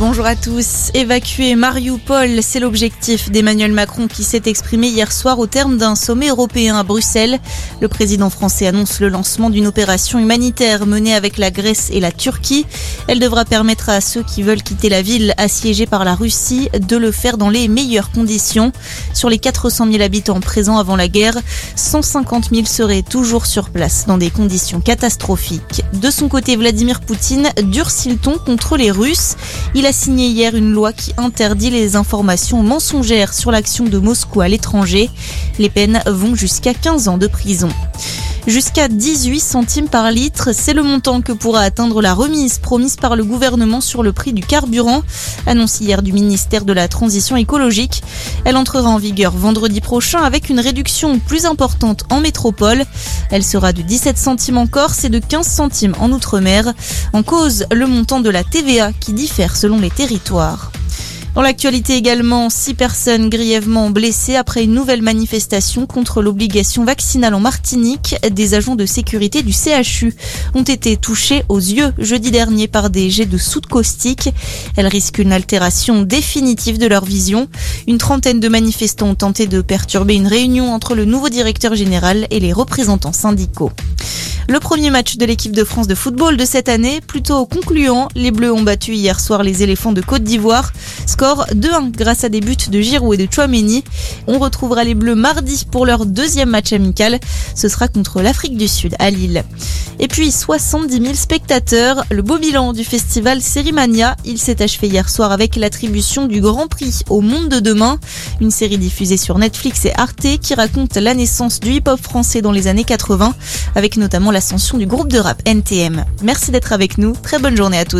bonjour à tous. Évacuer Mariupol, c'est l'objectif d'Emmanuel Macron qui s'est exprimé hier soir au terme d'un sommet européen à Bruxelles. Le président français annonce le lancement d'une opération humanitaire menée avec la Grèce et la Turquie. Elle devra permettre à ceux qui veulent quitter la ville assiégée par la Russie de le faire dans les meilleures conditions. Sur les 400 000 habitants présents avant la guerre, 150 000 seraient toujours sur place dans des conditions catastrophiques. De son côté, Vladimir Poutine durcit le ton contre les Russes. Signé hier une loi qui interdit les informations mensongères sur l'action de Moscou à l'étranger. Les peines vont jusqu'à 15 ans de prison. Jusqu'à 18 centimes par litre, c'est le montant que pourra atteindre la remise promise par le gouvernement sur le prix du carburant, annoncé hier du ministère de la Transition écologique. Elle entrera en vigueur vendredi prochain avec une réduction plus importante en métropole. Elle sera de 17 centimes en Corse et de 15 centimes en Outre-mer. En cause, le montant de la TVA qui diffère selon les territoires. Dans l'actualité également, six personnes grièvement blessées après une nouvelle manifestation contre l'obligation vaccinale en Martinique. Des agents de sécurité du CHU ont été touchés aux yeux jeudi dernier par des jets de soude caustique. Elles risquent une altération définitive de leur vision. Une trentaine de manifestants ont tenté de perturber une réunion entre le nouveau directeur général et les représentants syndicaux. Le premier match de l'équipe de France de football de cette année, plutôt concluant. Les Bleus ont battu hier soir les éléphants de Côte d'Ivoire. Score 2-1 grâce à des buts de Giroud et de Chouameni. On retrouvera les Bleus mardi pour leur deuxième match amical. Ce sera contre l'Afrique du Sud à Lille. Et puis 70 000 spectateurs. Le beau bilan du festival Sérimania. Il s'est achevé hier soir avec l'attribution du Grand Prix au Monde de demain. Une série diffusée sur Netflix et Arte qui raconte la naissance du hip-hop français dans les années 80 avec notamment la l'ascension du groupe de rap NTM. Merci d'être avec nous. Très bonne journée à tous.